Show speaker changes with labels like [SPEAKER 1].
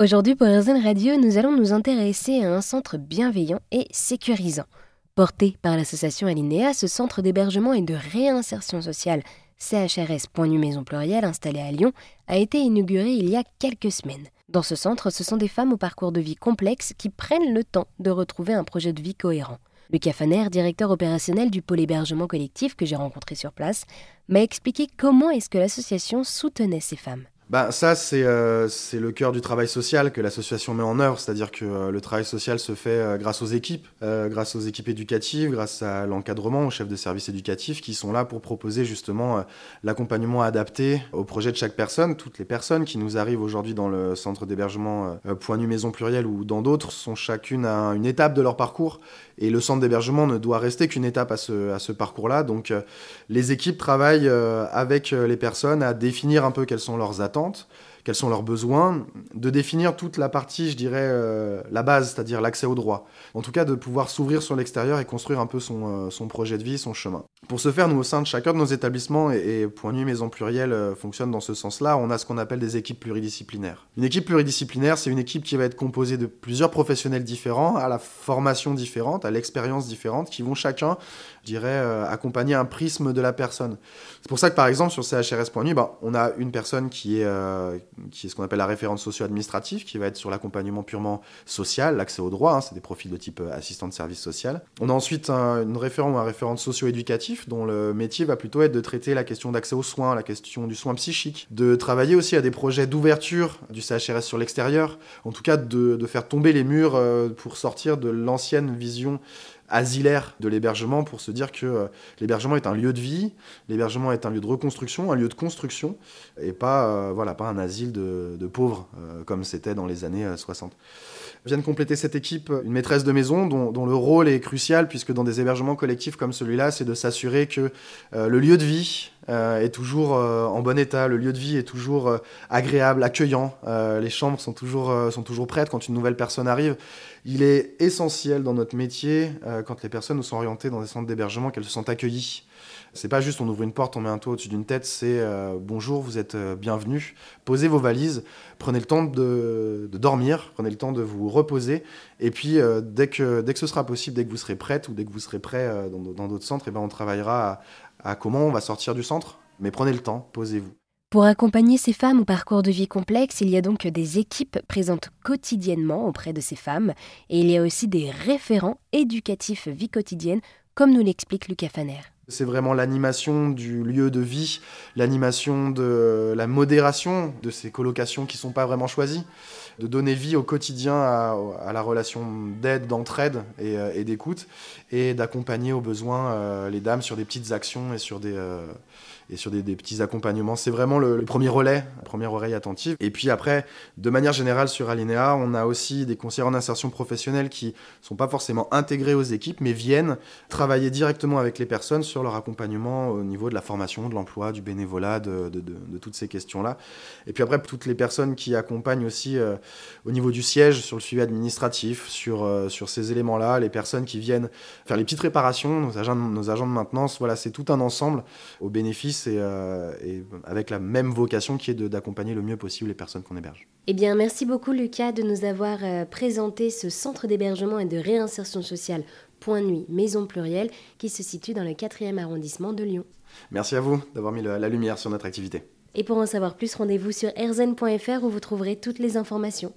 [SPEAKER 1] Aujourd'hui pour RZN Radio, nous allons nous intéresser à un centre bienveillant et sécurisant. Porté par l'association Alinea, ce centre d'hébergement et de réinsertion sociale CHRS Maison Plurielle installé à Lyon a été inauguré il y a quelques semaines. Dans ce centre, ce sont des femmes au parcours de vie complexe qui prennent le temps de retrouver un projet de vie cohérent. Lucas Faner, directeur opérationnel du pôle hébergement collectif que j'ai rencontré sur place, m'a expliqué comment est-ce que l'association soutenait ces femmes.
[SPEAKER 2] Bah, ça, euh, c'est le cœur du travail social que l'association met en œuvre, c'est-à-dire que euh, le travail social se fait euh, grâce aux équipes, grâce aux équipes éducatives, grâce à l'encadrement, aux chefs de services éducatifs qui sont là pour proposer justement l'accompagnement adapté au projet de chaque personne. Toutes les personnes qui nous arrivent aujourd'hui dans le centre d'hébergement Point Nu Maison Plurielle ou dans d'autres sont chacune à une étape de leur parcours et le centre d'hébergement ne doit rester qu'une étape à ce, à ce parcours-là. Donc les équipes travaillent avec les personnes à définir un peu quelles sont leurs attentes quels sont leurs besoins, de définir toute la partie, je dirais, euh, la base, c'est-à-dire l'accès au droit. En tout cas, de pouvoir s'ouvrir sur l'extérieur et construire un peu son, euh, son, projet de vie, son chemin. Pour ce faire, nous, au sein de chacun de nos établissements, et, Point Nuit Maison Plurielle euh, fonctionne dans ce sens-là, on a ce qu'on appelle des équipes pluridisciplinaires. Une équipe pluridisciplinaire, c'est une équipe qui va être composée de plusieurs professionnels différents, à la formation différente, à l'expérience différente, qui vont chacun, je dirais, accompagner un prisme de la personne. C'est pour ça que, par exemple, sur CHRS Point Nuit, ben, on a une personne qui est qui est ce qu'on appelle la référente socio-administrative, qui va être sur l'accompagnement purement social, l'accès au droit, hein, c'est des profils de type euh, assistant de service social. On a ensuite une référente ou un référent socio-éducatif, dont le métier va plutôt être de traiter la question d'accès aux soins, la question du soin psychique, de travailler aussi à des projets d'ouverture du CHRS sur l'extérieur, en tout cas de, faire tomber les murs euh, pour sortir de l'ancienne vision asilaire de l'hébergement pour se dire que euh, l'hébergement est un lieu de vie, l'hébergement est un lieu de reconstruction, un lieu de construction, et pas, euh, voilà, pas un asile de, pauvres euh, comme c'était dans les années 60. Viennent compléter cette équipe une maîtresse de maison dont, dont, le rôle est crucial puisque dans des hébergements collectifs comme celui-là, c'est de s'assurer que le lieu de vie est toujours en bon état, le lieu de vie est toujours agréable, accueillant, les chambres sont toujours, sont toujours prêtes. Quand une nouvelle personne arrive. Il est essentiel dans notre métier, euh, quand les personnes nous sont orientées dans des centres d'hébergement, qu'elles se sentent accueillies. C'est pas juste on ouvre une porte, on met un toit au-dessus d'une tête, c'est euh, bonjour, vous êtes euh, bienvenue, posez vos valises, prenez le temps de, dormir, prenez le temps de vous reposer, et puis dès, que, dès que ce sera possible, dès que vous serez prête ou dès que vous serez prêt dans d'autres centres, et eh ben on travaillera à comment on va sortir du centre, mais prenez le temps, posez-vous.
[SPEAKER 1] Pour accompagner ces femmes au parcours de vie complexe, il y a donc des équipes présentes quotidiennement auprès de ces femmes et il y a aussi des référents éducatifs vie quotidienne, comme nous l'explique Lucas Faner.
[SPEAKER 2] C'est vraiment l'animation du lieu de vie, l'animation de la modération de ces colocations qui ne sont pas vraiment choisies, de donner vie au quotidien à, la relation d'aide, d'entraide et, euh, d'écoute, et d'accompagner au besoin euh, les dames sur des petites actions et sur des, euh, et sur des, petits accompagnements. C'est vraiment le, premier relais, la première oreille attentive. Et puis après, de manière générale sur Alinea, on a aussi des conseillers en insertion professionnelle qui ne sont pas forcément intégrés aux équipes, mais viennent travailler directement avec les personnes sur leur accompagnement au niveau de la formation, de l'emploi, du bénévolat, de, toutes ces questions-là. Et puis après, toutes les personnes qui accompagnent aussi euh, au niveau du siège, sur le suivi administratif, sur, euh, sur ces éléments-là, les personnes qui viennent faire les petites réparations, nos agents, de maintenance, voilà, c'est tout un ensemble au bénéfice euh, et, avec la même vocation qui est d'accompagner le mieux possible les personnes qu'on héberge.
[SPEAKER 1] Eh bien, merci beaucoup Lucas de nous avoir euh, présenté ce centre d'hébergement et de réinsertion sociale Point Nuit Maison Plurielle qui se situe dans le 4e arrondissement de Lyon.
[SPEAKER 2] Merci à vous d'avoir mis la lumière sur notre activité.
[SPEAKER 1] Et pour en savoir plus, rendez-vous sur erzen.fr où vous trouverez toutes les informations.